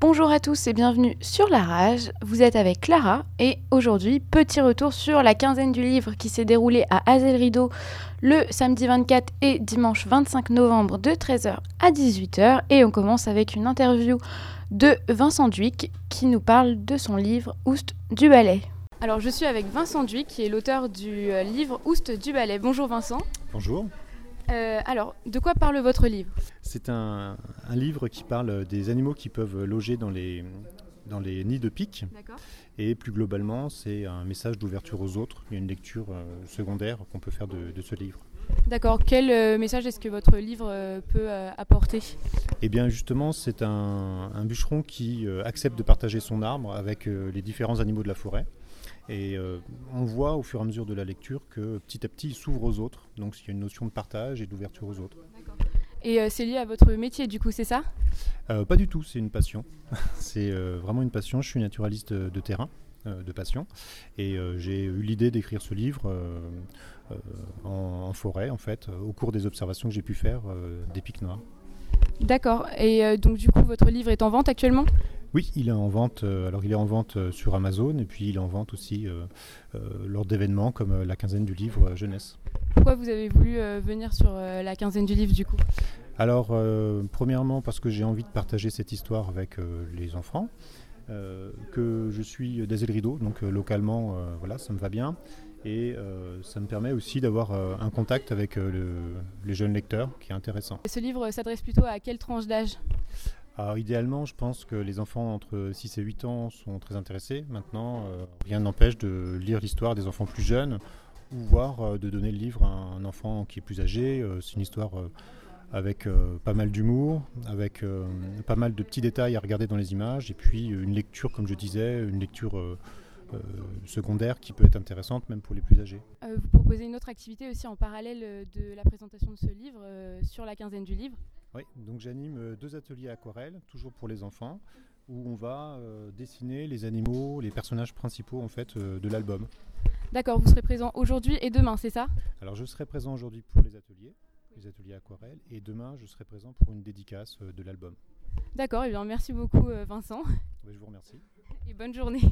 Bonjour à tous et bienvenue sur La Rage. Vous êtes avec Clara et aujourd'hui, petit retour sur la quinzaine du livre qui s'est déroulée à Azel Rideau le samedi 24 et dimanche 25 novembre de 13h à 18h. Et on commence avec une interview de Vincent Duic qui nous parle de son livre Oust du ballet. Alors je suis avec Vincent Duic qui est l'auteur du euh, livre Oust du ballet. Bonjour Vincent. Bonjour. Euh, alors, de quoi parle votre livre? C'est un, livre qui parle des animaux qui peuvent loger dans les, dans les nids de pique. Et plus globalement, c'est un message d'ouverture aux autres. Il y a une lecture euh, secondaire qu'on peut faire de, ce livre. D'accord. Quel euh, message est-ce que votre livre peut apporter? Eh bien, justement, c'est un, un, bûcheron qui accepte de partager son arbre avec les différents animaux de la forêt. Et euh, on voit au fur et à mesure de la lecture que petit à petit il s'ouvre aux autres. Donc il y a une notion de partage et d'ouverture aux autres. Et euh, c'est lié à votre métier du coup, c'est ça? Euh, Pas du tout, c'est une passion. c'est vraiment une passion. Je suis naturaliste de, terrain, de passion. Et j'ai eu l'idée d'écrire ce livre en, en, forêt, en fait, au cours des observations que j'ai pu faire des pics noirs. D'accord. Et donc du coup, votre livre est en vente actuellement? Oui, il est en vente. Euh, alors, il est en vente euh, sur Amazon et puis il est en vente aussi euh, lors d'événements comme la quinzaine du livre jeunesse. Pourquoi vous avez voulu venir sur la quinzaine du livre du coup? Alors, premièrement parce que j'ai envie de partager cette histoire avec les enfants. que je suis d'Azel Rideau, donc localement, voilà, ça me va bien. Et ça me permet aussi d'avoir un contact avec les jeunes lecteurs qui est intéressant. ce livre s'adresse plutôt à quelle tranche d'âge? Alors, idéalement, je pense que les enfants entre 6 et 8 ans sont très intéressés. Maintenant, euh, rien n'empêche de lire l'histoire des enfants plus jeunes ou voir euh, de donner le livre à un enfant qui est plus âgé. Euh, c'est une histoire avec pas mal d'humour, avec pas mal de petits détails à regarder dans les images et puis une lecture, comme je disais, une lecture secondaire qui peut être intéressante même pour les plus âgés. vous proposez une autre activité aussi en parallèle de la présentation de ce livre sur la quinzaine du livre? Oui, donc j'anime euh, deux ateliers aquarelles, toujours pour les enfants, où on va euh, dessiner les animaux, les personnages principaux en fait euh, de l'album. D'accord, vous serez présent aujourd'hui et demain, c'est ça? Alors je serai présent aujourd'hui pour les ateliers, les ateliers aquarelles, et demain je serai présent pour une dédicace de l'album. D'accord, et eh bien merci beaucoup Vincent. je vous remercie. Et bonne journée.